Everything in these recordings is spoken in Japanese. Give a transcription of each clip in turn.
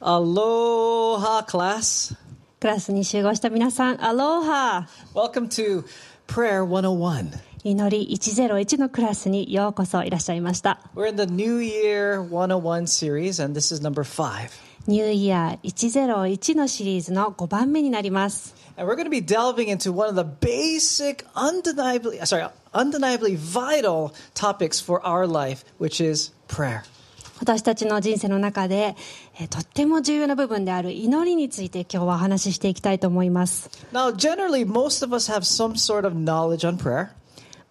Aloha, class. クラスに集合した皆さん、アローハ Welcome to Prayer 101. 祈り101のクラスにようこそいらっしゃいました。 We're in the New Year 101 series, and this is number five. ニューイヤー101のシリーズの5番目になります。 And we're going to be delving into one of the basic, undeniably, sorry, undeniably vital topics for our life, which is prayer. 私たちの人生の中で、 えーとっても重要な部分である祈りについて今日はお話ししていきたいと思います。Now, generally, most of us have some sort of knowledge on prayer.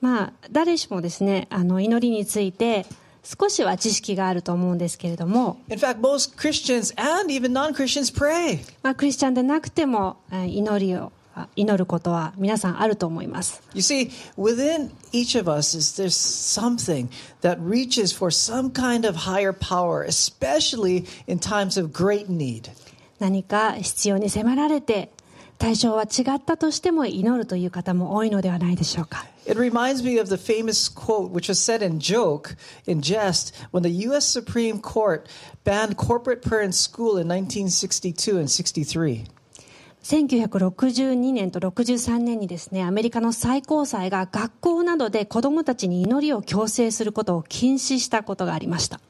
まあ、誰しもですね、あの、祈りについて少しは知識があると思うんですけれども、In fact, most Christians and even non Christians pray. まあ、クリスチャンでなくても、えー祈りを、あ祈ることは皆さんあると思います。You see, within each of us is there's something that reaches for some kind of higher power, especially in times of great need. 何か必要に迫られて対象は違ったとしても祈るという方も多いのではないでしょうか It reminds me of the famous quote, which was said in joke, in jest, when the U.S. Supreme Court banned corporate prayer in school in 1962 and 63. 1962年と63年にですねアメリカの最高裁が学校などで子どもたちに祈りを強制することを禁止したことがありました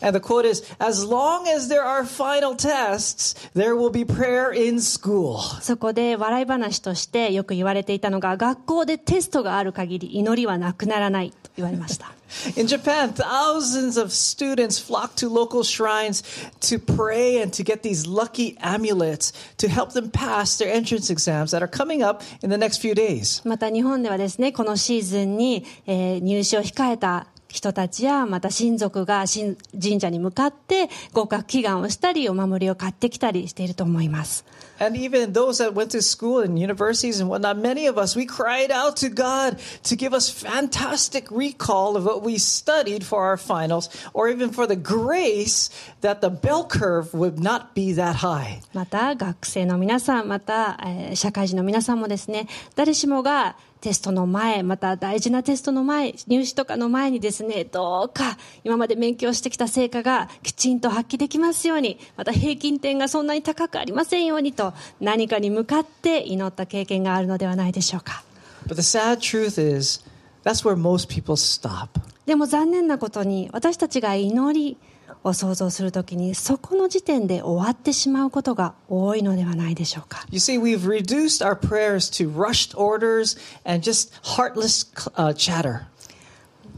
And the quote is, as long as there are final tests, there will be prayer in school. そこで笑い話としてよく言われていたのが学校でテストがある限り祈りはなくならないと言われました In Japan, thousands of students flock to local shrines to pray and to get these lucky amulets to help them pass their entrance exams that are coming up in the next few days. また日本ではですねこのシーズンに、えー入試を控えた人たちやまた親族が神神社に向かって合格祈願をしたりお守りを買ってきたりしていると思います And even those that went to school and universities and whatnot, many of us, we cried out to God to give us fantastic recall of what we studied for our finals, or even for the grace that the bell curve would not be that high. また学生の皆さんまた、えー社会人の皆さんもですね誰しもが テストの前また大事なテストの前入試とかの前にですねどうか今まで勉強してきた成果がきちんと発揮できますようにまた平均点がそんなに高くありませんようにと何かに向かって祈った経験があるのではないでしょうか But the sad truth is, that's where most people stop. でも残念なことに私たちが祈りを想像するときにそこの時点で終わってしまうことが多いのではないでしょうか You see, we've reduced our prayers to rushed orders and just heartless uh, chatter.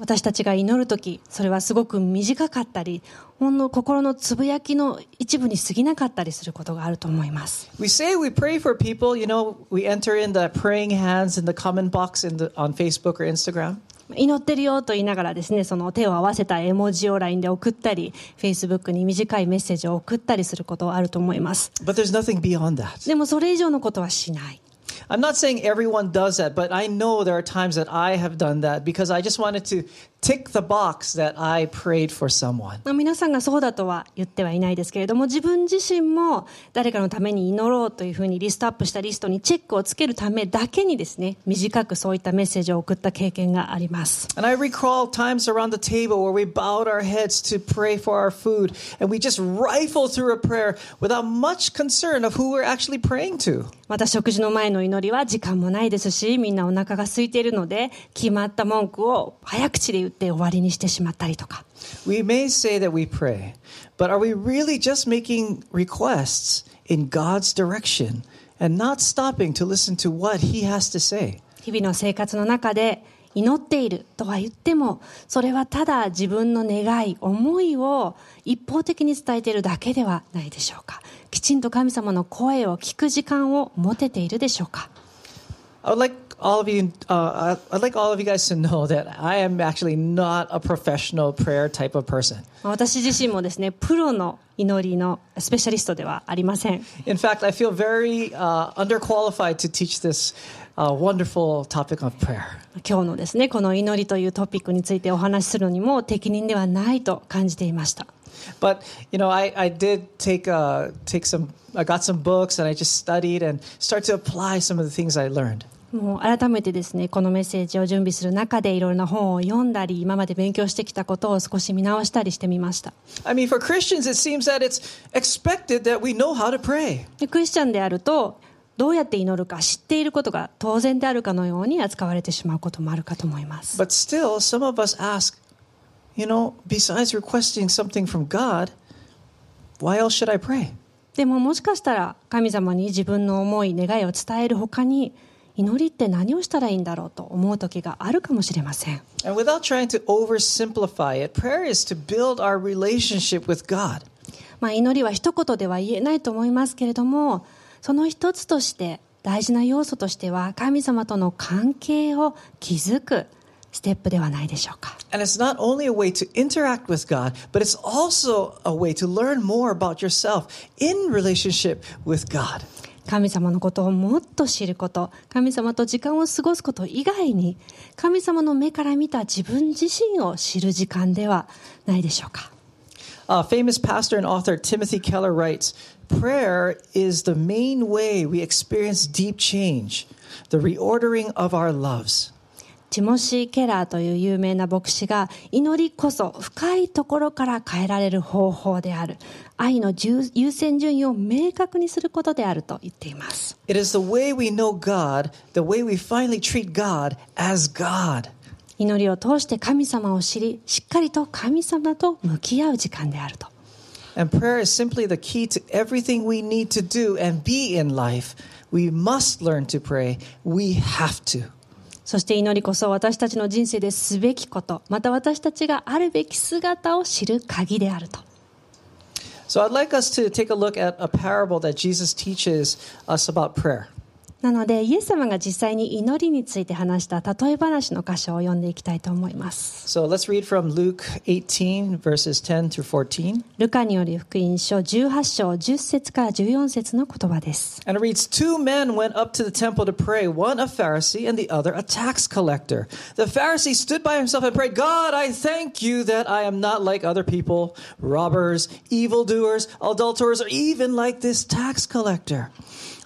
私たちが祈るときそれはすごく短かったりほんの心のつぶやきの一部に過ぎなかったりすることがあると思います We say we pray for people, you know, we enter in the praying hands in the comment box in the, on Facebook or Instagram. 祈ってるよと言いながらですねその手を合わせた絵文字を LINE で送ったり Facebook に短いメッセージを送ったりすることはあると思います.でもそれ以上のことはしない I'm not saying everyone does that, but I know there are times that I have done that because I just wanted to tick the box that I prayed for someone. まあ皆さんがそうだとは言ってはいないですけれども自分自身も誰かのために祈ろうというふうにリストアップしたリストにチェックをつけるためだけにですね短くそういったメッセージを送った経験があります And I recall times around the table where we bowed our heads to pray for our food and we just rifle through a prayer without much concern of who we're actually praying to. また食事の前の祈り りは時間もないですしみんなお腹が空いているので決まった文句を早口で言って終わりにしてしまったりとか We may say that we pray, but are we really just making requests in God's direction and not stopping to listen to what He has to say? 日々の生活の中で祈っているとは言ってもそれはただ自分の願い思いを一方的に伝えているだけではないでしょうかきちんと神様の声を聞く時間を持てているでしょうか I would like all of you, uh, I'd like all of you guys to know that I am actually not a professional prayer type of person. 私自身もですねプロの祈りのスペシャリストではありません In fact, I feel very uh, underqualified to teach this uh, wonderful topic of prayer. 今日のですねこの祈りというトピックについてお話しするのにも適任ではないと感じていました But you know, I, I did take uh, take some. I got some books and I just studied and start to apply some of the things I learned. もう改めてですね、このメッセージを準備する中でいろいろな本を読んだり、今まで勉強してきたことを少し見直したりしてみました。I mean, for Christians, it seems that it's expected that we know how to pray. でクリスチャンであると、どうやって祈るか知っていることが当然であるかのように扱われてしまうこともあるかと思います。But still, some of us ask, you know, besides requesting something from God, why else should I pray? でももしかしたら神様に自分の思い、願いを伝えるほかに、祈りって何をしたらいいんだろうと思う時があるかもしれません。And without trying to oversimplify it, prayer is to build our relationship with God. まあ、祈りは一言では言えないと思いますけれどもその一つとして大事な要素としては神様との関係を築くステップではないでしょうか And it's not only a way to interact with God, but it's also a way to learn more about yourself in relationship with God. 神様のことをもっと知ること神様と時間を過ごすこと以外に神様の目から見た自分自身を知る時間ではないでしょうか Uh, famous pastor and author Timothy Keller writes prayer is the main way we experience deep change, the reordering of our loves. ティモシー・ケラーという有名な牧師が祈りこそ深いところから変えられる方法である愛の優先順位を明確にすることであると言っています祈りを通して神様を知りしっかりと神様と向き合う時間であると。And prayer is simply the key to everything we need to do and be in life. We must learn to pray. We have to. そして祈りこそ私たちの人生ですべきことまた私たちがあるべき姿を知る鍵であると So I'd like us to take a look at a parable that Jesus teaches us about prayer. なのでイエス様が実際に祈りについて話した例え話の箇所を読んでいきたいと思います So let's read from Luke 18, verses 10 through 14. ルカによる福音書18章10節から14節の言葉です。 And it reads Two men went up to the temple to pray, one a Pharisee and the other a tax collector. The Pharisee stood by himself and prayed, God, I thank you that I am not like other people, robbers, evildoers, adulterers, or even like this tax collector.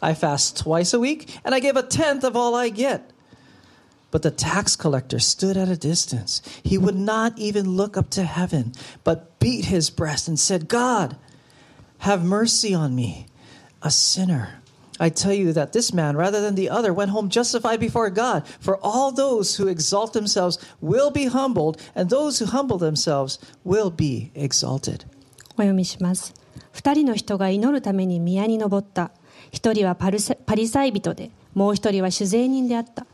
I fast twice a week, and I give a tenth of all I get. But the tax collector stood at a distance. He would not even look up to heaven, but beat his breast and said, God, have mercy on me, a sinner. I tell you that this man, rather than the other, went home justified before God. For all those who exalt themselves will be humbled, and those who humble themselves will be exalted. お読みします。二人の人が祈るために宮に登った。 一人はパルパリサイ人で、もう一人は酒税人であった。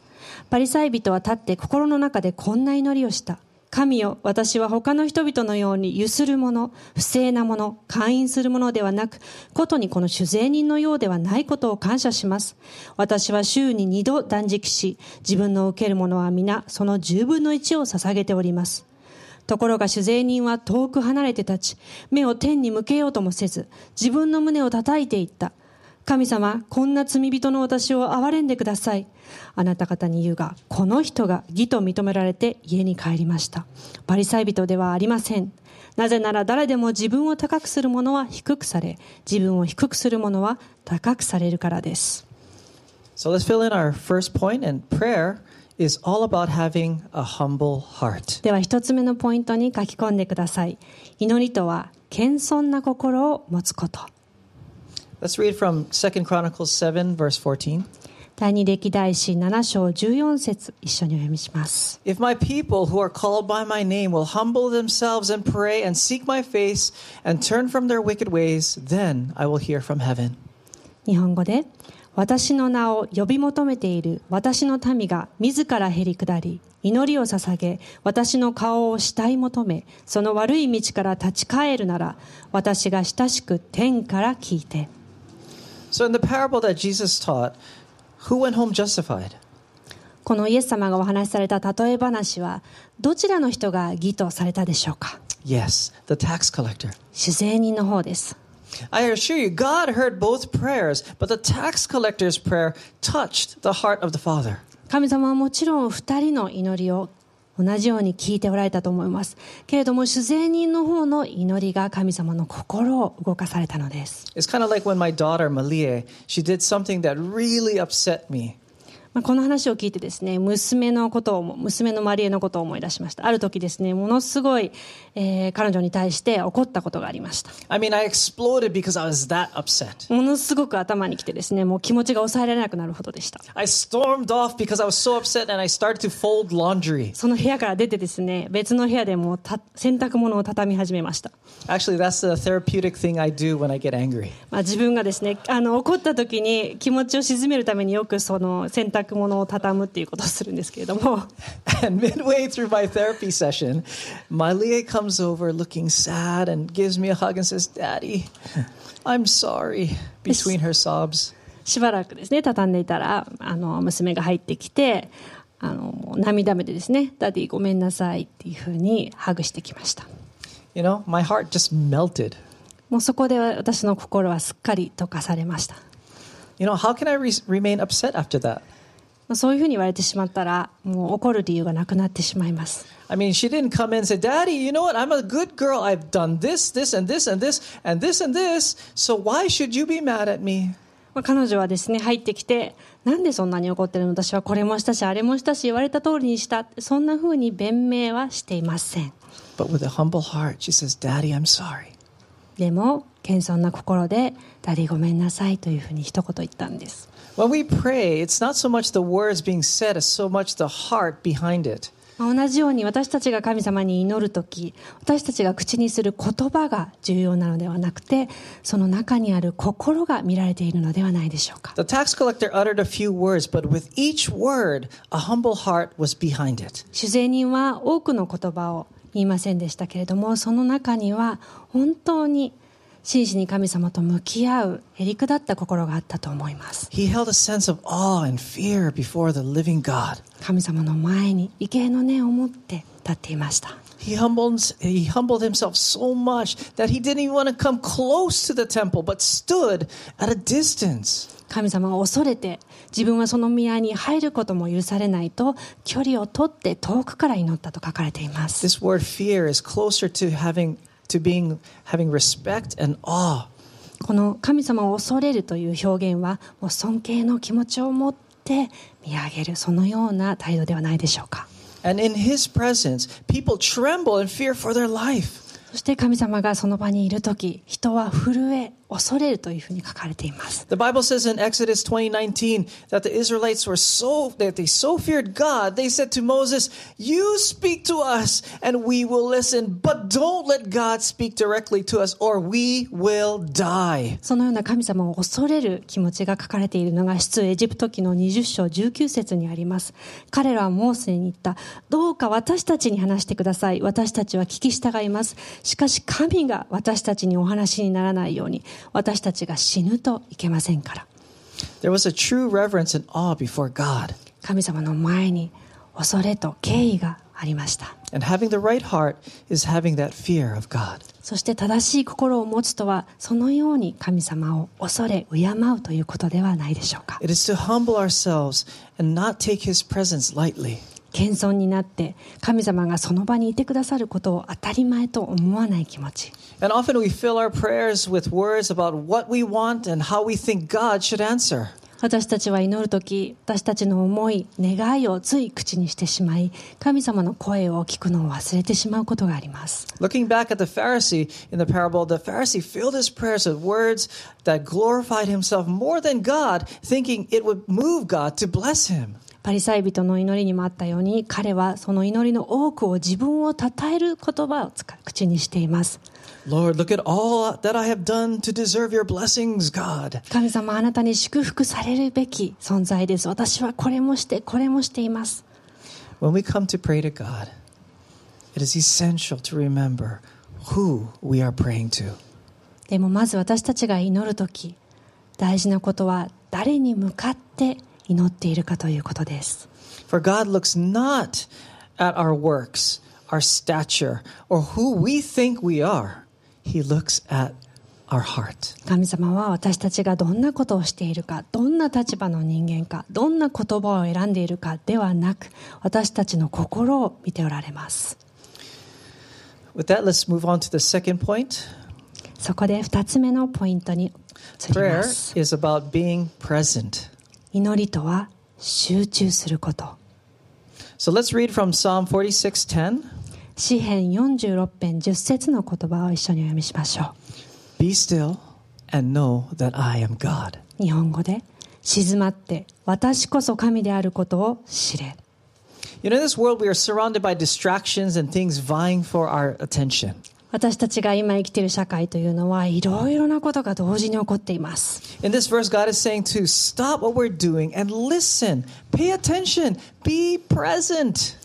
パリサイ人は立って心の中でこんな祈りをした。神よ、私は他の人々のようにゆする者、不正な者、会員する者ではなく、ことにこの酒税人のようではないことを感謝します。私は週に二度断食し、自分の受けるものは皆その十分の一を捧げております。ところが酒税人は遠く離れて立ち、目を天に向けようともせず、自分の胸を叩いていった。神様、こんな罪人の私を憐れんでください。あなた方に言うが、この人が義と認められて家に帰りました。パリサイ人ではありません。なぜなら誰でも自分を高くする者は低くされ、自分を低くする者は高くされるからです。So let's fill in our first point, and prayer is all about having a humble heart. では一つ目のポイントに書き込んでください。祈りとは、謙遜な心を持つこと。Let's read from 2 Chronicles 7, verse 14. 第二歴代史7章14節一緒にお読みします。If my people who are called by my name will humble themselves and pray and seek my face and turn from their wicked ways, then I will hear from heaven. 日本語で、私の名を呼び求めている私の民が自らへり下り、祈りを捧げ、私の顔を慕い求め、その悪い道から立ち返るなら、私が親しく天から聞いて。So, in the parable that Jesus taught, who went home justified? このイエス様がお話しされた例え話は、どちらの人が義とされたでしょうか Yes, the tax collector. 主税人の方です。I assure you, God heard both prayers, but the tax collector's prayer touched the heart of the Father. 神様はもちろん二人の祈りを同じように聞いておられたと思います。けれども、主税人の方の祈りが神様の心を動かされたのです。It's kind of like when my daughter, Malie, she did something that really upset me. まあ、この話を聞いてですね、娘のことを、娘のマリエのことを思い出しました。ある時ですね、ものすごい、えー彼女に対して怒ったことがありました。I mean, I exploded because I was that upset. ものすごく頭にきてですね、もう気持ちが抑えられなくなるほどでした。I stormed off because I was so upset and I started to fold laundry. その部屋から出てですね、別の部屋でもうた洗濯物を畳み始めました。Actually, that's the therapeutic thing I do when I get angry. まあ、自分がですね、あの、怒った時に気持ちを鎮めるためによくその洗濯物を畳むっていうことをするんですけれども、And midway through my therapy session, Malia comes over looking sad and gives me a hug and says, Daddy, I'm sorry, between her sobs. しばらくですね、畳んでいたら、あの、娘が入ってきて、あの、涙目でですね、ダディごめんなさいっていうふうにハグしてきました。You know, my heart just melted. もうそこで私の心はすっかり溶かされました。You know, how can I re- remain upset after that? まあそういうふうに言われてしまったら、もう怒る理由がなくなってしまいます。I mean, she didn't come in and say, Daddy, you know what? I'm a good girl. I've done this, this, and this, and this, and this, and this. So why should you be mad at me? まあ、彼女はですね入ってきてなんでそんなに怒ってるの私はこれもしたしあれもしたし言われた通りにしたそんなふうに弁明はしていません But with a humble heart, she says, Daddy, I'm sorry. でも謙遜な心で「Daddy ごめんなさい」というふうに一言言ったんです When we pray, it's not so much the words being said as so much the heart behind it. まあ同じように私たちが神様に祈る時私たちが口にする言葉が重要なのではなくてその中にある心が見られているのではないでしょうか The tax collector uttered a few words, but with each word, a humble heart was behind it. 酒税人は多くの言葉を言いませんでしたけれどもその中には本当に真摯に神様と向き合うへりくだった心があったと思います.神様の前に畏敬の念を持って立っていました He humbled, he humbled himself so much that he didn't even want to come close to the temple, but stood at a distance. 神様を恐れて自分はその宮に入ることも許されないと距離を取って遠くから祈ったと書かれています This word fear is closer to having この神様を恐れるという表現は尊敬の気持ちを持って見上げるそのような態度ではないでしょうか。そして神様がその場にいる時人は震え恐れるというふうに書かれています。The Bible says in Exodus 20:19 that the Israelites were so that they so feared God, they said to Moses, "You speak to us and we will listen, but don't let God speak directly to us or we will die." そのような神様を恐れる気持ちが書かれているのが出エジプト記の20章19節にあります。彼らはモーセに言った。どうか私たちに話してください。私たちは聞き従います。しかし神が私たちにお話にならないように、私たちが死ぬといけませんから。There was a true reverence and awe before God. 神様の前に恐れと敬意がありました。And having the right heart is having that fear of God. そして正しい心を持つとは、そのように神様を恐れ、敬うということではないでしょうか。It is to humble ourselves and not take his presence lightly. 謙遜になって、神様がその場にいてくださることを当たり前と思わない気持ち。And often we fill our prayers with words about what we want and how we think God should answer. 私たちは祈るとき、私たちの思い、願いをつい口にしてしまい、神様の声を聞くのを忘れてしまうことがあります。Looking back at the Pharisee in the parable, the Pharisee filled his prayers with words that glorified himself more than God, thinking it would move God to bless him. パリサイ人の祈りにもあったように彼はその祈りの多くを自分を称える言葉を使う口にしています。神様あなたに祝福されるべき存在です。私はこれもしてこれもしています。でもまず私たちが祈るとき大事なことは誰に向かって祈るときっているかということです。For God looks not at our works, our stature, or who we think we are. He looks at our heart. 神様は私たちがどんなことをしているか、どんな立場の人間か、どんな言葉を選んでいるかではなく、私たちの心を見ておられます。With that, let's move on to the second point. そこで二つ目のポイントに移りま Prayer す。is about being present. 祈りとは集中すること So let's read from Psalm 46:10. 詩編46編10節の言葉を一緒にお読みしましょ Be still and know that I am God. う日本語で静まって私こそ神であることを知れ You know, in this world, we are surrounded by distractions and things vying for our attention. 私たちが今生きている社会というのはいろいろなことが同時に起こっています In this verse, God is saying to stop what we're doing and listen, pay attention, be present.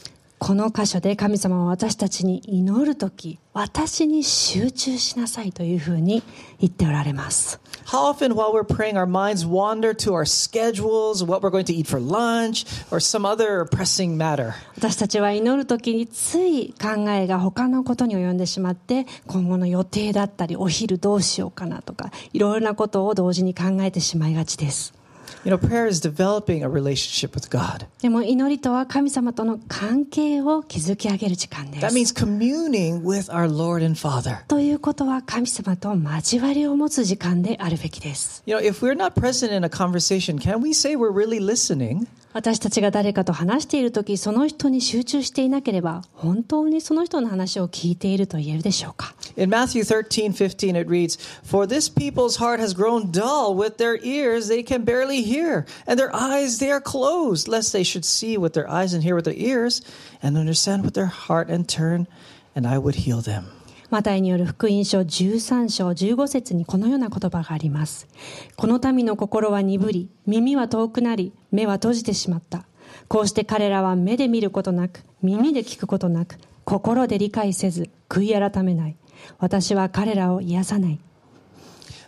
この箇所で神様は私たちに祈るとき私に集中しなさいというふうに言っておられます How often, while we're praying, our minds wander to our schedules, what we're going to eat for lunch, or some other pressing matter? 私たちは祈るときについ考えが他のことに及んでしまって今後の予定だったりお昼どうしようかなとかいろいろなことを同時に考えてしまいがちです You know, prayer is developing a relationship with God. でも祈りとは神様との関係を築き上げる時間で That す means communing with our Lord and Father. ということは神様と交わりを持つ時間であるべきです You know, if we're not present in a conversation, can we say we're really listening? 私たちが誰かと話している時その人に集中していなければ本当にその人の話を聞いていると言えるでしょうか In Matthew 13, 15, it reads, For this people's heart has grown dull with their ears, they can barely hear, and their eyes, they are closed, lest they should see with their eyes and hear with their ears, and understand with their heart and turn, and I would heal them. マタイによる福音書13章15節にこのような言葉があります。この民の心は鈍り、耳は遠くなり、目は閉じてしまった。こうして彼らは目で見ることなく、耳で聞くことなく、心で理解せず、悔い改めない。私は彼らを癒さない。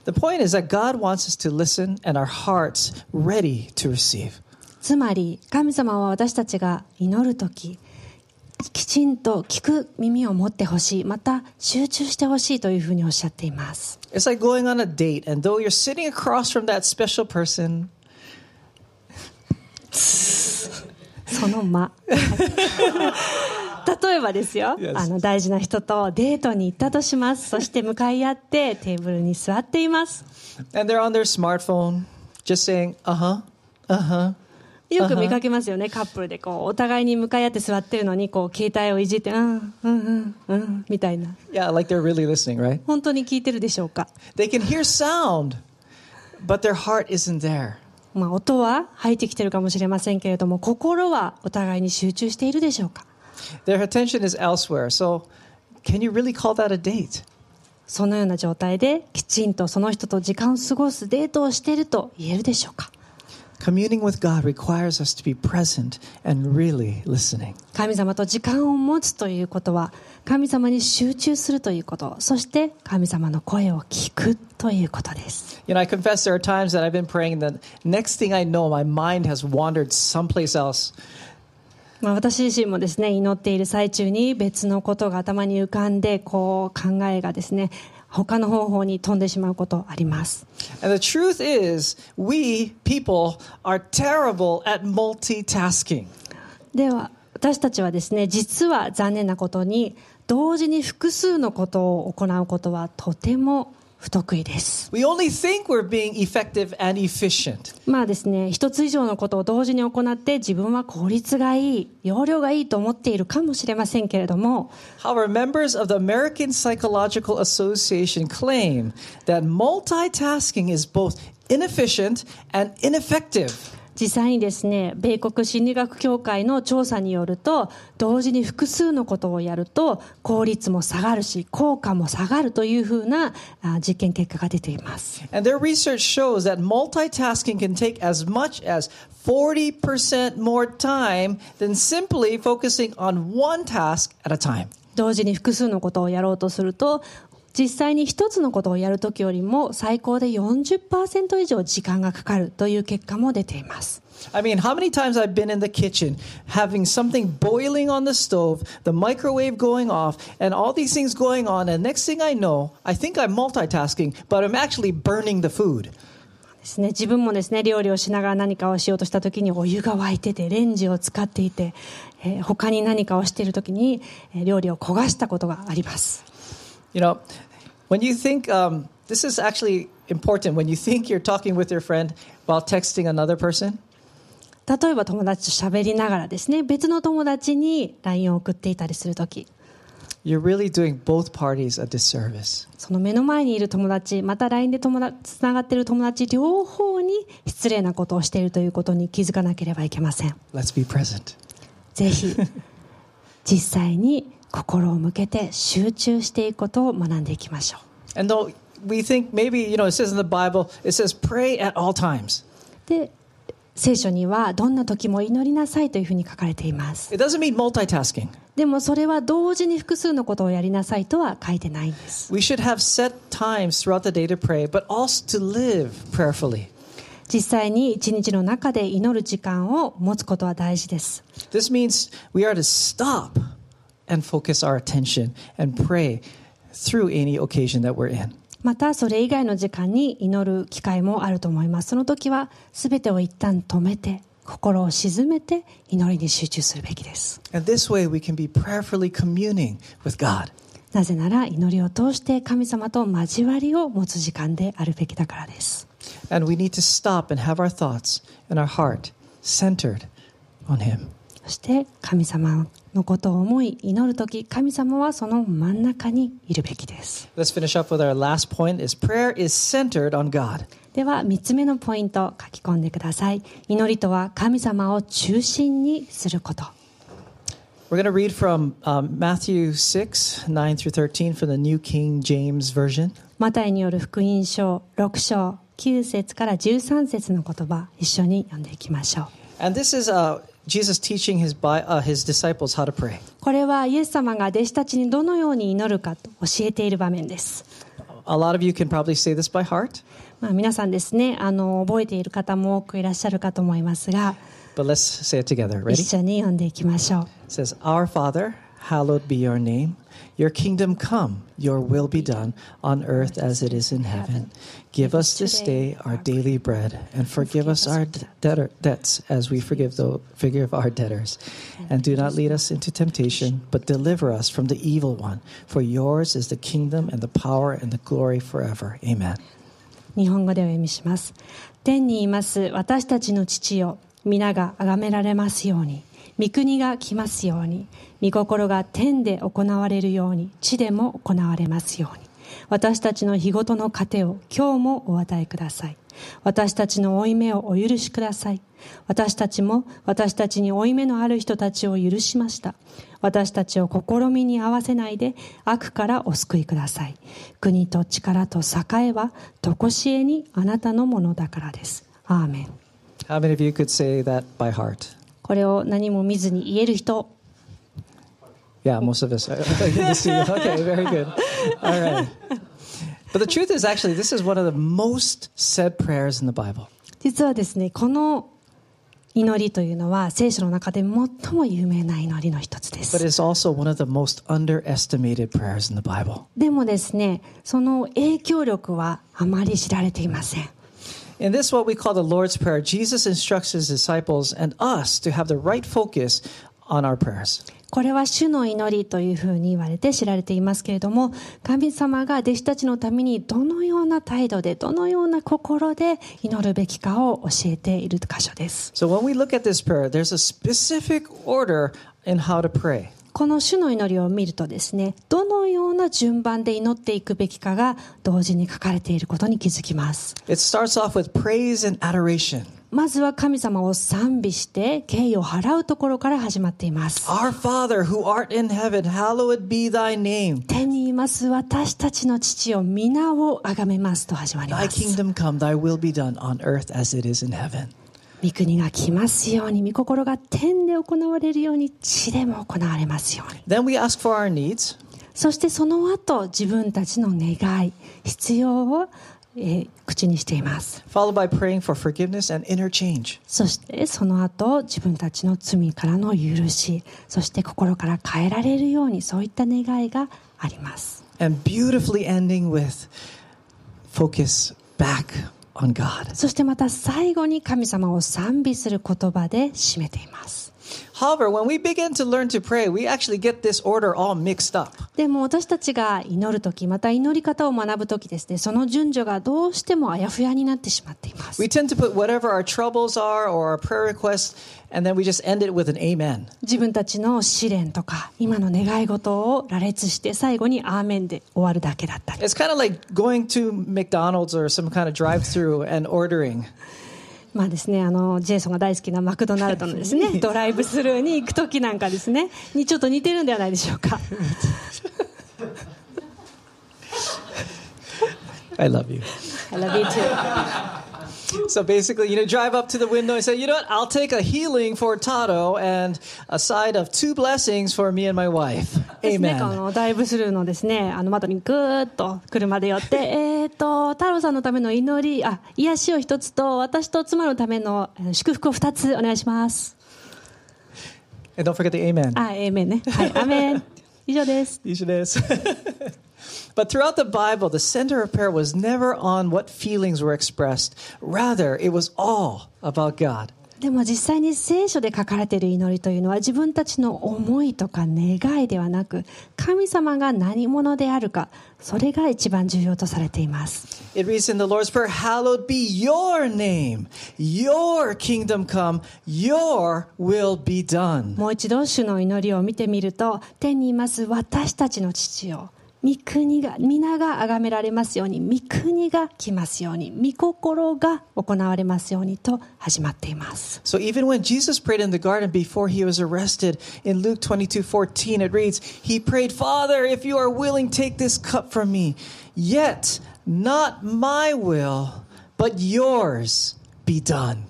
The point is that God wants us to listen and our hearts ready to receive. つまり、神様は私たちが祈るとき、きちんと聞く耳を持ってほしい、また集中してほしいというふうにおっしゃっています。It's like going on a date, and though you're sitting across from that special person, その間。例えばですよ、Yes. あの大事な人とデートに行ったとします。そして向かい合ってテーブルに座っています。and they're on their smartphone, just saying, uh huh, uh huh. よく見かけますよね、カップルでこうお互いに向かい合って座ってるのにこう携帯をいじって、うん、うん、うん、うん、みたいな。Yeah, like they're really listening, right? 本当に聞いてるでしょうか？They can hear sound, but their heart isn't there. まあ音は入ってきてるかもしれませんけれども、心はお互いに集中しているでしょうか？Their attention is elsewhere. So, can you really call that a date? そのような状態できちんとその人と時間を過ごすデートをしていると言えるでしょうか？Communing with God requires us to be present and really listening. 神様と時間を持つということは神様に集中するということそして神様の声を聞くということです You know, I confess there are times that I've been praying, the next thing I know, my mind has wandered someplace else. まあ、私自身もですね祈っている最中に別のことが頭に浮かんでこう考えがですね他の方法に飛んでしまうことあります And the truth is, we people are terrible at multitasking. では私たちはですね実は残念なことに同時に複数のことを行うことはとても不得意です We only think we're being effective and efficient. まあですね一つ以上のことを同時に行って自分は効率がいい容量がいいと思っているかもしれませんけれども However, members of the American Psychological Association claim that multitasking is both inefficient and ineffective. 実際にですね米国心理学協会の調査によると同時に複数のことをやると効率も下がるし効果も下がるというふうなあ実験結果が出ています And their research shows that multitasking can take as much as 40% more time than simply focusing on one task at a time. 同時に複数のことをやろうとすると実際に一つのことをやるときよりも最高で40%以上時間がかかるという結果も出ています I mean, how many times I've been in the kitchen having something boiling on the stove, the microwave going off, and all these things going on, and next thing I know, I think I'm multitasking, but I'm actually burning the food. ですね、自分もですね料理をしながら何かをしようとした時にお湯が沸いててレンジを使っていて、えー他に何かをしている時に、えー料理を焦がしたことがあります You know, when you think, um, this is actually important, when you think you're talking with your friend while texting another person, 例えば友達と喋りながらですね、別の友達に LINE を送っていたりするとき、you're really doing both parties a disservice. その目の前にいる友達、また LINE で友達、つながっている友達両方に失礼なことをしているということに気づかなければいけません。Let's be present. ぜひ、実際に心を向けて集中していくことを学んでいきましょう。And though we think maybe, you know, it says in the Bible, it says pray at all times. で、聖書にはどんな時も祈りなさいというふうに書かれています。It doesn't mean multitasking. でもそれは同時に複数のことをやりなさいとは書いてないんです。We should have set times throughout the day to pray, but also to live prayerfully. 実際に一日の中で祈る時間を持つことは大事です。This means we are to stop and focus our attention and pray through any occasion that we're in. またそれ以外の時間に祈る機会もあると思います。その時は全てを一旦止めて、心を静めて祈りに集中するべきです。And this way we can be prayerfully communing with God. なぜなら祈りを通して神様と交わりを持つ時間であるべきだからです。And we need to stop and have our thoughts and our heart centered on Him. そして神様のことを思い祈る時神様はその真ん中にいるべきです。Let's finish up with our last point is prayer is centered on God. では3つ目のポイント書き込んでください。祈りとは神様を中心にすること。We're going to read from um, Matthew 6, 9 through 13 from the New King James Version. マタイによる福音書6章9節から13節の言葉一緒に読んでいきましょう。And this is uh, Jesus teaching his, uh, his disciples how to pray. これはイエス様が弟子たちにどのように祈るかと教えている場面です。A lot of you can probably say this by heart, まあ、皆さんですねあの覚えている方も多くいらっしゃるかと思いますが but let's say it together. 一 Ready? 緒に読んでいきましょう。It says, Our Father, hallowed be your name. Your kingdom come, your will be done on earth as it is in heaven. Give us this day our daily bread, and forgive us our d- debtor, debts as we forgive, the, forgive our debtors. And do not lead us into temptation, but deliver us from the evil one. For yours is the kingdom and the power and the glory forever. Amen. 日本語でお読みします天にいます私たちの父よ皆が崇められますように 御国が来ますように御心が天で行われるように地でも行われますように。私たちの日ごとの糧を今日もお与えください。私たちの負い目をお許しください。私たちも私たちに負い目のある人たちを許しました。私たちを試みに合わせないで悪からお救いください。国と力と栄えは常しえにあなたのものだからです。アーメン。How many of you could say that by heart? これを何も見ずに言える人 Yeah, most of us. Good to see you. Okay, very good. All right. But the truth is, actually, this is one of the most said prayers in the Bible. 実はですねこの祈りというのは聖書の中で最も有名な祈りの一つです.でもですねその影響力はあまり知られていません In this, what we call the Lord's Prayer, Jesus instructs his disciples and us to have the right focus on our prayers. これは主の祈りというふうに言われて知られていますけれども神様が弟子たちのためにどのような態度でどのような心で祈るべきかを教えている箇所です So when we look at this prayer, there's a specific order in how to pray. この主の祈りを見るとですねどのような順番で祈っていくべきかが同時に書かれていることに気づきます It starts off with praise and adoration. まずは神様を賛美して敬意を払うところから始まっています Our Father who art in heaven, hallowed be thy name. 天にいます私たちの父を皆をあがめますと始まり Thy ます kingdom come, thy will be done on earth as it is in heaven. 御国が来ますように、御心が天で行われるように、地でも行われますように。Then we ask for our needs. そしてその後、自分たちの願い、必要を、え、口にしています。Followed by praying for forgiveness and interchange. そしてその後、自分たちの罪からの許し、そして心から変えられるように、そういった願いがあります。And beautifully ending with focus back. そしてまた最後に神様を賛美する言葉で締めています。However, when we begin to learn to pray, we actually get this order all mixed up. でも私たちが祈るとき、また祈り方を学ぶときですね、その順序がどうしてもあやふやになってしまっています。 We tend to put whatever our troubles are or our prayer requests, and then we just end it with an amen. 自分たちの試練とか、今の願い事を羅列して最後にアーメンで終わるだけだったり。 It's kind of like going to McDonald's or some kind of drive through and ordering. まあですね、あの、ジェイソンが大好きなマクドナルドのですね、ドライブスルーに行くときなんかですね、にちょっと似てるんではないでしょうか。I love you. I love you too. So basically, you know, drive up to the window and say, you know what, I'll take a healing for Tato and a side of two blessings for me and my wife. ですね、こ Amen. のダイブスルーのですね、あの窓にぐーっと車で寄って、えっと、太郎さんのための祈り、あ、癒しを一つと、私と妻のためのえー祝福を二つお願いします。And don't forget the amen. あ、エーメンね。はい、アーメン。以上です。You should ask. But throughout the Bible, the center of prayer was never on what feelings were expressed. Rather, it was all about God. でも実際に聖書で書かれている祈りというのは自分たちの思いとか願いではなく神様が何者であるかそれが一番重要とされています It reads in the Lord's Prayer, Hallowed be your name, your kingdom come, your will be done. もう一度主の祈りを見てみると天にいます私たちの父よ御国が皆が崇められますように御国が来ますように御心が行われますようにと始まっています So even when Jesus prayed in the garden before he was arrested, in Luke 22 14, it reads, He prayed, Father, if you are willing, take this cup from me. Yet not my will, but yours be done.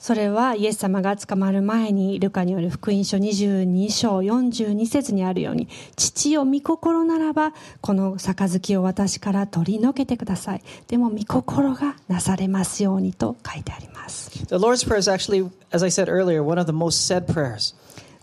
それはイエス様が捕まる前にルカによる福音書22章42節にあるように父を見心ならばこの盃を私から取り除けてください。でも見心がなされますようにと書いてあります。The Lord's prayers actually, as I said earlier, one of the most said prayers.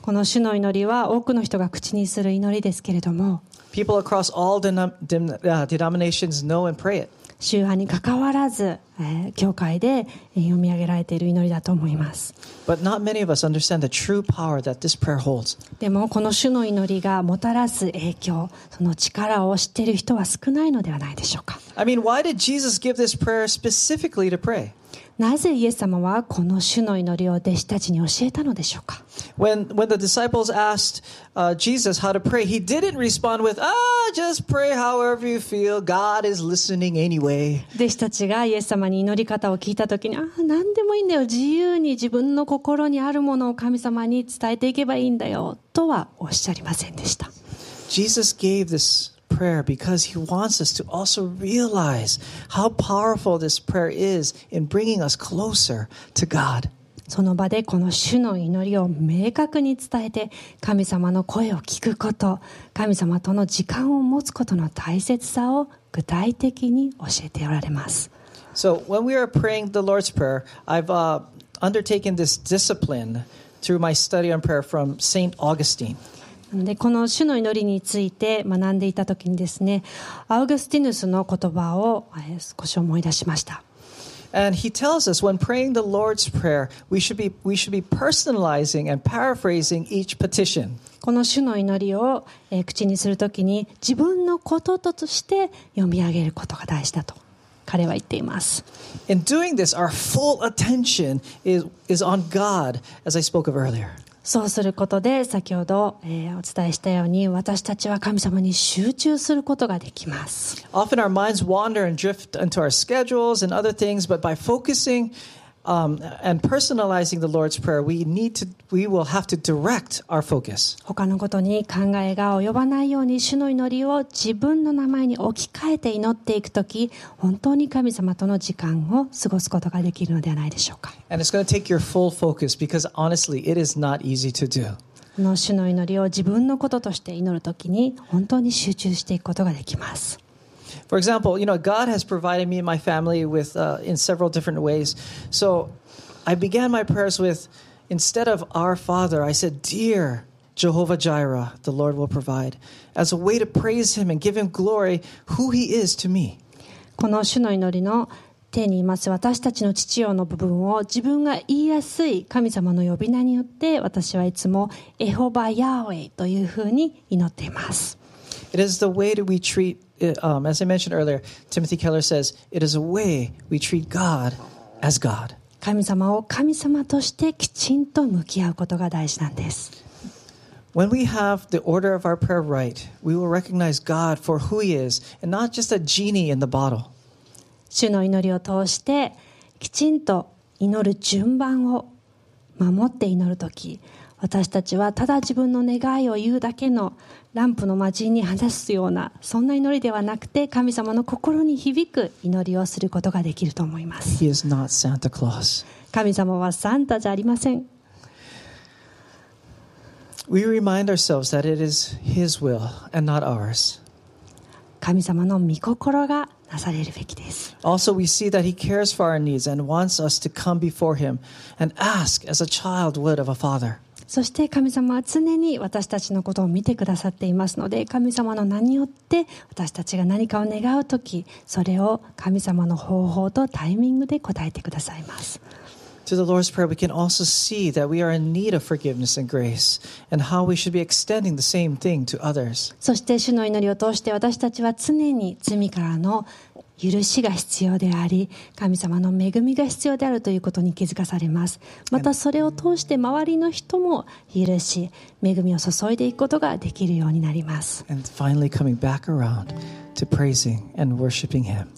この主の祈りは多くの人が口にする祈りですけれども People across all denominations know and pray it. 宗派にかかわらずえー教会でえー読み上げられている祈りだと思います But not many of us understand the true power that this prayer holds. でもこの主の祈りがもたらす影響その力を知っている人は少ないのではないでしょうか I mean, why did Jesus give this prayer specifically to pray? なぜイエス様はこの主の祈りを弟子たちに教えたのでしょうか When, when the disciples asked uh, Jesus how to pray, he didn't respond with, ah, just pray however you feel. God is listening anyway. 弟子たちがイエス様に祈り方を聞いた時にああ何でもいいんだよ。自由に自分の心にあるものを神様に伝えていけばいいんだよとはおっしゃりませんでした。Jesus gave this prayer because he wants us to also realize how powerful this prayer is in bringing us closer to God. その場でこの主の祈りを明確に伝えて神様の声を聞くこと神様との時間を持つことの大切さを具体的に教えておられます So when we are praying the Lord's Prayer, I've uh, undertaken this discipline through my study on prayer from St. Augustine. でこの主の祈りについて学んでいた時にですねアウグスティヌスの言葉をえー少し思い出しました And he tells us when praying the Lord's Prayer, we should be, we should be personalizing and paraphrasing each petition. この主の祈りを、えー口にするときに自分のこととして読み上げることが大事だと彼は言っています In doing this, our full attention is, is on God, as I spoke of earlier. そうすることで先ほど、えーお伝えしたように私たちは神様に集中することができます Often our minds wander and drift into our schedules and other things, but by focusing um, and personalizing the Lord's Prayer, we need to, we will have to direct our focus. 他のことに考えが及ばないように主の祈りを自分の名前に置き換えて祈っていくとき本当に神様との時間を過ごすことができるのではないでしょうか And it's going to take your full focus because honestly, it is not easy to do. この主の祈りを自分のこととして祈るときに本当に集中していくことができます For example, you know, God has provided me and my family with uh, in several different ways. So I began my prayers with, instead of Our Father, I said, Dear Jehovah Jireh, the Lord will provide, as a way to praise Him and give Him glory, who He is to me. この主の祈りの 天にいます私たちの父よの部分を自分が言いやすい神様の呼び名によって私はいつもエホバ・ヤーウェイというふうに祈っています It is the way that we treat, um, as I mentioned earlier, Timothy Keller says, it is a way we treat God as God. 神様を神様としてきちんと向き合うことが大事なんです When we have the order of our prayer right, we will recognize God for who He is and not just a genie in the bottle. 主の祈りを通してきちんと祈る順番を守って祈るとき私たちはただ自分の願いを言うだけのランプの魔人に話すようなそんな祈りではなくて神様の心に響く祈りをすることができると思います He is not Santa Claus. 神様はサンタじゃありません We remind ourselves that it is His will and not ours. 神様の御心がなされるべきです Also, we see that He cares for our needs and wants us to come before Him and ask as a child would of a father. そして神様は常に私たちのことを見てくださっていますので神様の名によって私たちが何かを願う時それを神様の方法とタイミングで答えてくださいます To the Lord's Prayer, we can also see that we are in need of forgiveness and grace and how we should be extending the same thing to others. そして主の祈りを通して私たちは常に罪からの許しが必要であり神様の恵みが必要であるということに気づかされます。またそれを通して周りの人も許し恵みを注いでいくことができるようになります。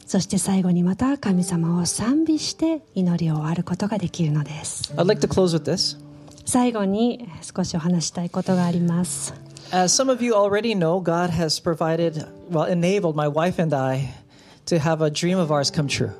そして最後にまた神様を賛美して祈りを終わることができるのです、最後に少しお話したいことがあります。To have a dream of ours come true.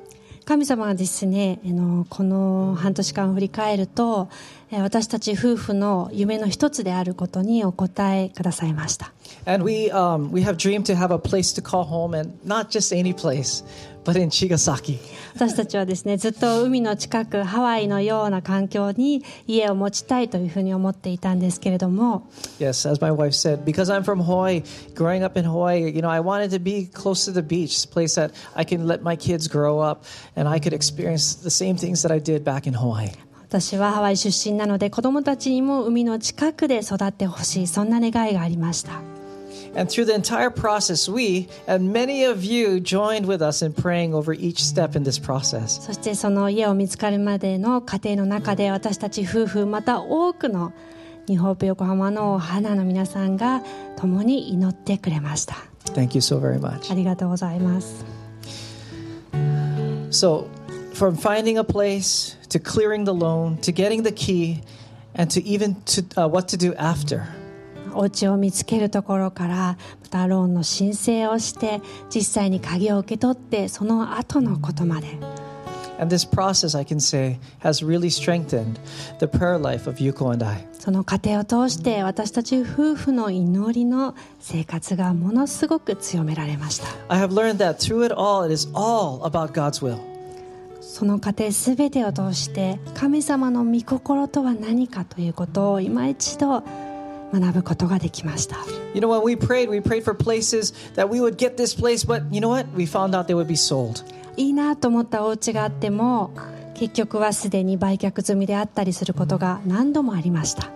神様はですねあのこの半年間を振り返ると私たち夫婦の夢の一つであることにお答えくださいました And we, um, we have dreamed to have a place to call home, and not just any place, but in Chigasaki. 私たちはですねずっと海の近くハワイのような環境に家を持ちたいというふうに思っていたんですけれども Yes, as my wife said, because I'm from Hawaii, growing up in Hawaii, you know, I wanted to be close to the beach, a place that I can let my kids grow up and I could experience the same things that I did back in Hawaii. 私はハワイ出身なので子供たちにも海の近くで育ってほしいそんな願いがありました And through the entire process, we and many of you joined with us in praying over each step in this process. そしてその家を見つかるまでの過程の中で私たち夫婦また多くの日本横浜の花の皆さんが共に祈ってくれました Thank you so very much. ありがとうございます So, from finding a place to clearing the loan to getting the key and to even to uh, what to do after. お家を見つけるところからまたローンの申請をして実際に鍵を受け取ってその後のことまで And this process, I can say, has really strengthened the prayer life of Yuko and I. その過程を通して私たち夫婦の祈りの生活がものすごく強められました I have learned that through it all, it is all about God's will. その過程すべてを通して神様の御心とは何かということを今一度学ぶことができました You know, when we prayed, we prayed for places that we would get this place, but you know what? We found out they would be sold. いいなと思ったお家があっても結局はすでに売却済みであったりすることが何度もありました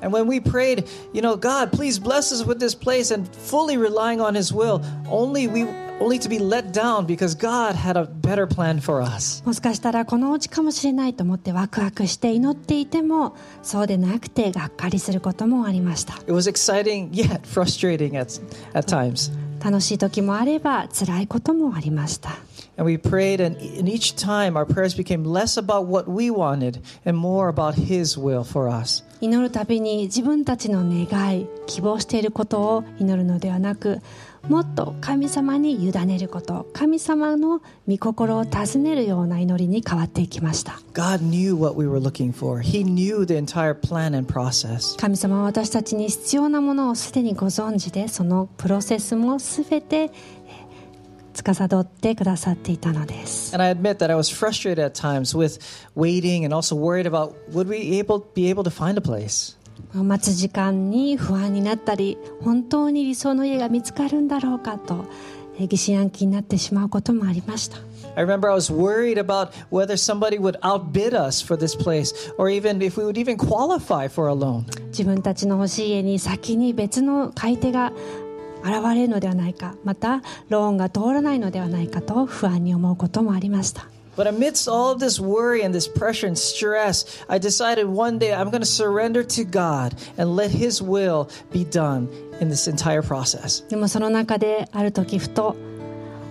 And when we prayed, you know, God, please bless us with this place and fully relying on His will, only we only to be let down because God had a better plan for us. もしかしたらこのお家かもしれないと思ってワクワクして祈っていてもそうでなくてがっかりすることもありました It was exciting yet frustrating at, at times. 楽しい時もあれば辛いこともありました And we prayed, and in each time our prayers became less about what we wanted and more about His will for us. 祈るたびに自分たちの願い希望していることを祈るのではなくもっと神様に委ねること神様の御心を尋ねるような祈りに変わっていきました God knew what we were looking for. He knew the entire plan and process. 神様は私たちに必要なものをすでにご存知でそのプロセスも全てえー司ってくださっていたのです And I admit that I was frustrated at times with waiting and also worried about would we able be able to find a place. 待つ時間に不安になったり本当に理想の家が見つかるんだろうかとえー疑心暗鬼になってしまうこともありました I remember I was worried about whether somebody would outbid us for this place or even if we would even qualify for a loan. 自分たちの欲しい家に先に別の買い手が現れるのではないかまたローンが通らないのではないかと不安に思うこともありました But amidst all of this worry and this pressure and stress, I decided one day I'm going to surrender to God and let His will be done in this entire process. でもその中である時ふと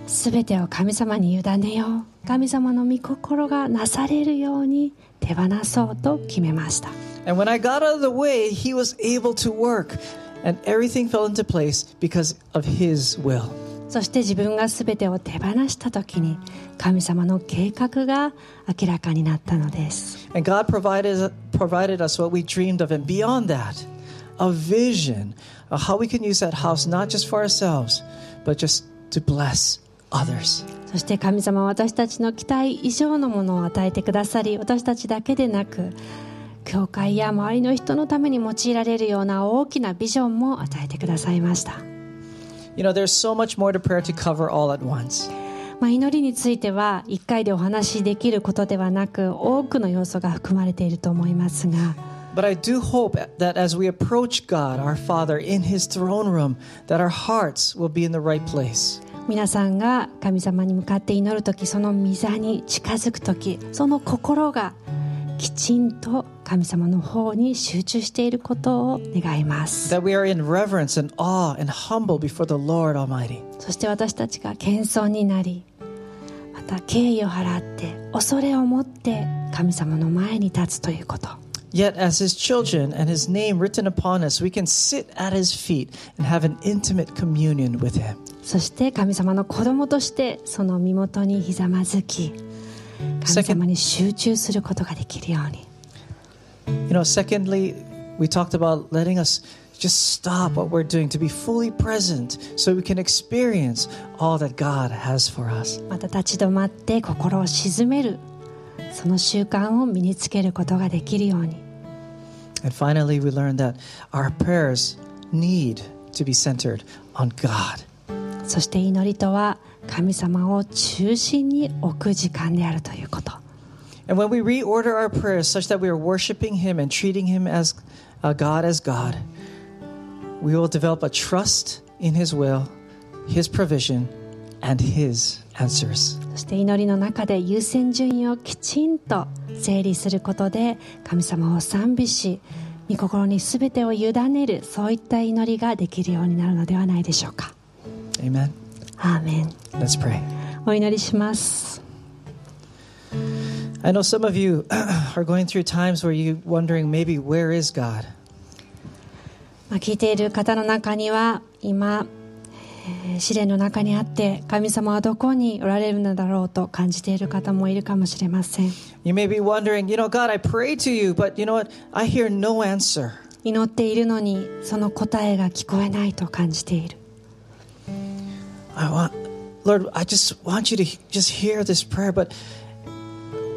全てを神様に委ねよう神様の御心がなされるように手放そうと決めました And when I got out of the way, He was able to work, and everything fell into place because of His will. そして自分が全てを手放した時に神様の計画が明らかになったのです And God provided, provided us what we dreamed of, and beyond that, a vision of how we can use that house not just for ourselves, but just to bless others. そして神様は私たちの期待以上のものを与えてくださり私たちだけでなく教会や周りの人のために用いられるような大きなビジョンも与えてくださいました、You know, there's so much more to prayer to cover all at once. まあ、祈りについては1回でお話しできることではなく多くの要素が含まれていると思いますが But I do hope that as we approach God, our Father, in His throne room, that our hearts will be in the right place. 皆さんが神様に向かって祈る時その御座に近づく時その心がきちんと 神様の方に集中していることを願います That we are in reverence and awe and humble before the Lord Almighty. そして私たちが謙遜になりまた敬意を払って恐れを持って神様の前に立つということ Yet, as His children and His name written upon us, we can sit at His feet and have an intimate communion with Him. そして神様の子供としてその身元にひざまずき神様に集中することができるように You know, secondly, we talked about letting us just stop what we're doing to be fully present so we can experience all that God has for us. また立ち止まって心を静めるその習慣を身につけることができるように And finally, we learned that our prayers need to be centered on God. そして祈りとは神様を中心に置く時間であるということ And when we reorder our prayers such that we are worshiping Him and treating Him as uh, God as God, we will develop a trust in His will, His provision, and His answers. そして祈りの中で優先順位をきちんと整理することで神様を賛美し御心に全てを委ねるそういった祈りができるようになるのではないでしょうか Amen. アーメン Let's pray. お祈りします I know some of you are going through times where you're wondering maybe where is God? まあ、聞いている方の中には今、えー試練の中にあって神様はどこにおられるのだろうと感じている方もいるかもしれません You may be wondering, you know, God, I pray to you, but you know what? I hear no answer. 祈っているのにその答えが聞こえないと感じている I want, Lord, I just want you to he- just hear this prayer, but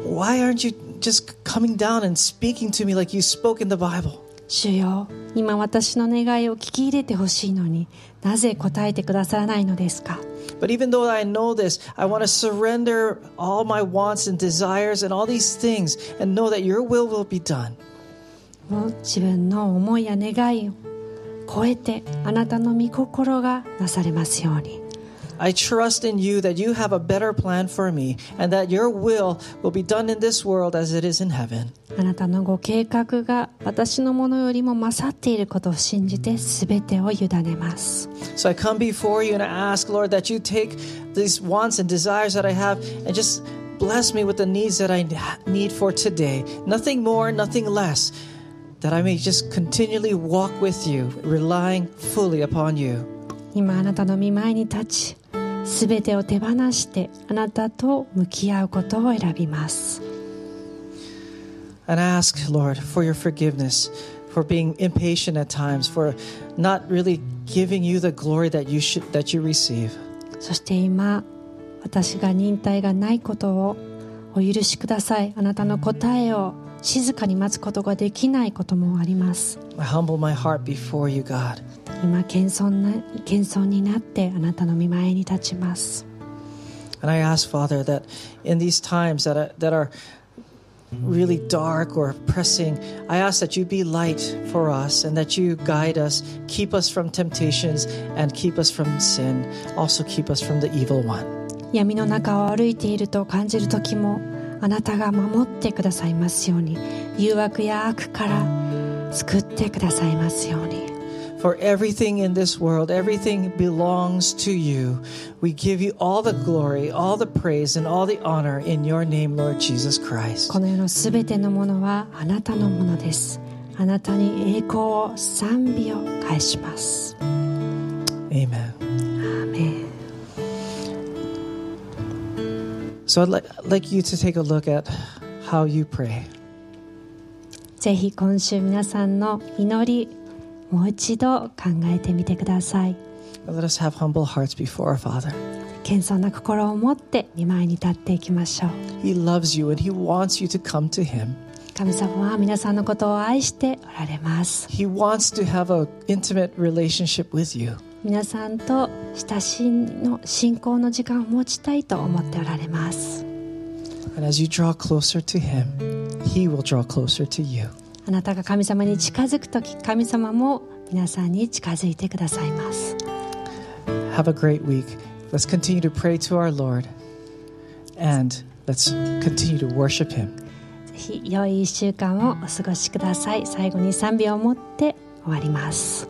why aren't you just coming down and speaking to me like you spoke in the Bible? 主よ今私の願いを聞き入れてほしいのになぜ答えてくださらないのですか But even though I know this, I want to surrender all my wants and desires and all these things and know that your will will be done. もう自分の思いや願いを超えてあなたの御心がなされますように I trust in you that you have a better plan for me and that your will will be done in this world as it is in heaven. あなたのご計画が私のものよりも勝っていることを信じて全てを委ねます So I come before you and I ask, Lord, that you take these wants and desires that I have and just bless me with the needs that I need for today. Nothing more, nothing less. That I may just continually walk with you, relying fully upon you. 今あなたの御前に立ち 全てを手放してあなたと向き合うことを選びます And ask, Lord, for your forgiveness, for being impatient at times, for not really giving you the glory that you should that you receive. そして今私が忍耐がないことをお許しくださいあなたの答えを静かに待つことができないこともあります I humble my heart before you, God. 今謙遜な謙遜になってあなたの御前に立ちます And I ask, Father, that in these times that are, that are really dark or pressing, I ask that you be light for us and that you guide us, keep us from temptations, and keep us from sin. Also, keep us from the evil one. 闇の中を歩いていると感じる時もあなたが守ってくださいますように誘惑や悪から救ってくださいますように For everything in this world, everything belongs to you. We give you all the glory, all the praise, and all the honor in your name, Lord Jesus Christ. この世のすべてのものはあなたのものですあなたに栄光を賛美を返します Amen. アーメン So I'd li- like you to take a look at how you pray. ぜひ今週皆さんの祈り もう一度考えてみてください。謙遜な心を持って御枚に立っていきましょう。神様は皆さんのことを愛しておられます。皆さんと親しいの信仰の時間を持ちたいと思っておられます。あなたが神様に近づく時神様も皆さんに近づいてくださいます Have a great week. Let's continue to pray to our Lord and let's continue to worship Him. ぜひ良い1週間をお過ごしください最後に賛美を持って終わります